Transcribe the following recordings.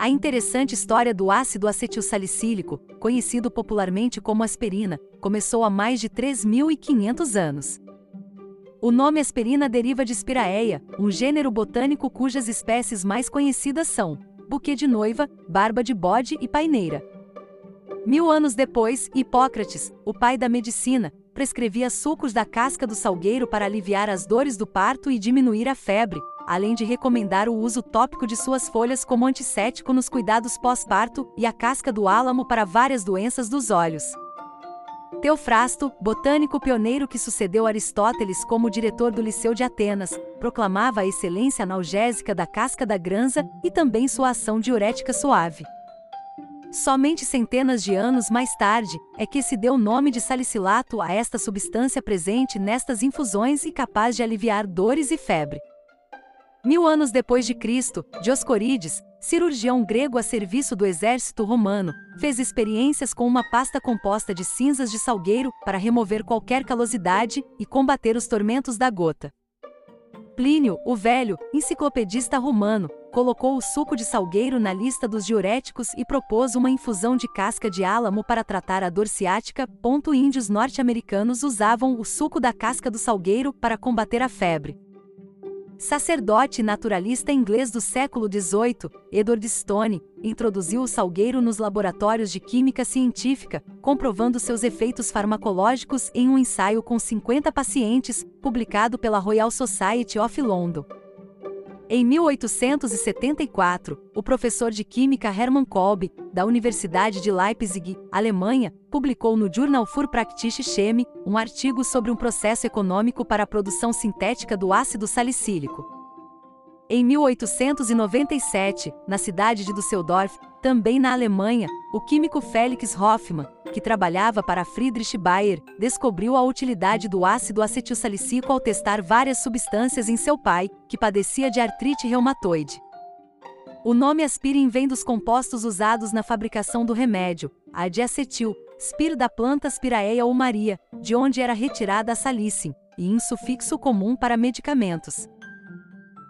A interessante história do ácido acetilsalicílico, conhecido popularmente como aspirina, começou há mais de 3.500 anos. O nome aspirina deriva de Spiraea, um gênero botânico cujas espécies mais conhecidas são buquê de noiva, barba de bode e paineira. Mil anos depois, Hipócrates, o pai da medicina, prescrevia sucos da casca do salgueiro para aliviar as dores do parto e diminuir a febre, além de recomendar o uso tópico de suas folhas como antisséptico nos cuidados pós-parto e a casca do álamo para várias doenças dos olhos. Teofrasto, botânico pioneiro que sucedeu Aristóteles como diretor do Liceu de Atenas, proclamava a excelência analgésica da casca da granza e também sua ação diurética suave. Somente centenas de anos mais tarde é que se deu o nome de salicilato a esta substância presente nestas infusões e capaz de aliviar dores e febre. Mil anos depois de Cristo, Dioscorides, cirurgião grego a serviço do exército romano, fez experiências com uma pasta composta de cinzas de salgueiro para remover qualquer calosidade e combater os tormentos da gota. Plínio, o velho, enciclopedista romano, colocou o suco de salgueiro na lista dos diuréticos e propôs uma infusão de casca de álamo para tratar a dor ciática. Índios norte-americanos usavam o suco da casca do salgueiro para combater a febre. Sacerdote naturalista inglês do século XVIII, Edward Stone, introduziu o salgueiro nos laboratórios de química científica, comprovando seus efeitos farmacológicos em um ensaio com 50 pacientes, publicado pela Royal Society of London. Em 1874, o professor de química Hermann Kolbe, da Universidade de Leipzig, Alemanha, publicou no Journal für Praktische Chemie um artigo sobre um processo econômico para a produção sintética do ácido salicílico. Em 1897, na cidade de Düsseldorf, também na Alemanha, o químico Felix Hoffmann, que trabalhava para Friedrich Bayer, descobriu a utilidade do ácido acetilsalicílico ao testar várias substâncias em seu pai, que padecia de artrite reumatoide. O nome aspirin vem dos compostos usados na fabricação do remédio, a diacetil, spir da planta Spiraea ou Maria, de onde era retirada a salicin, e insufixo comum para medicamentos.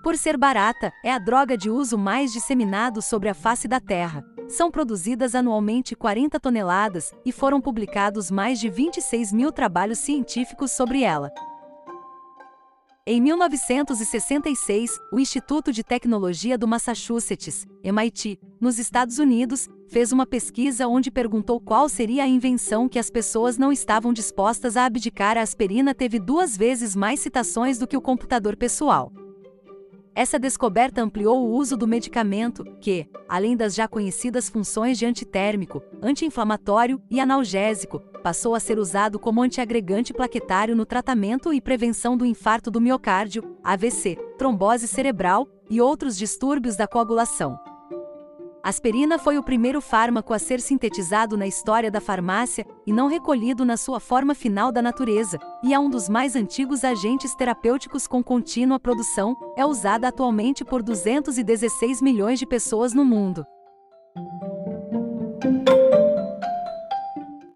Por ser barata, é a droga de uso mais disseminado sobre a face da Terra. São produzidas anualmente 40 toneladas e foram publicados mais de 26 mil trabalhos científicos sobre ela. Em 1966, o Instituto de Tecnologia do Massachusetts, MIT, nos Estados Unidos, fez uma pesquisa onde perguntou qual seria a invenção que as pessoas não estavam dispostas a abdicar. A aspirina teve duas vezes mais citações do que o computador pessoal. Essa descoberta ampliou o uso do medicamento, que, além das já conhecidas funções de antitérmico, anti-inflamatório e analgésico, passou a ser usado como antiagregante plaquetário no tratamento e prevenção do infarto do miocárdio, AVC, trombose cerebral e outros distúrbios da coagulação. Aspirina foi o primeiro fármaco a ser sintetizado na história da farmácia e não recolhido na sua forma final da natureza, e é um dos mais antigos agentes terapêuticos com contínua produção, é usada atualmente por 216 milhões de pessoas no mundo.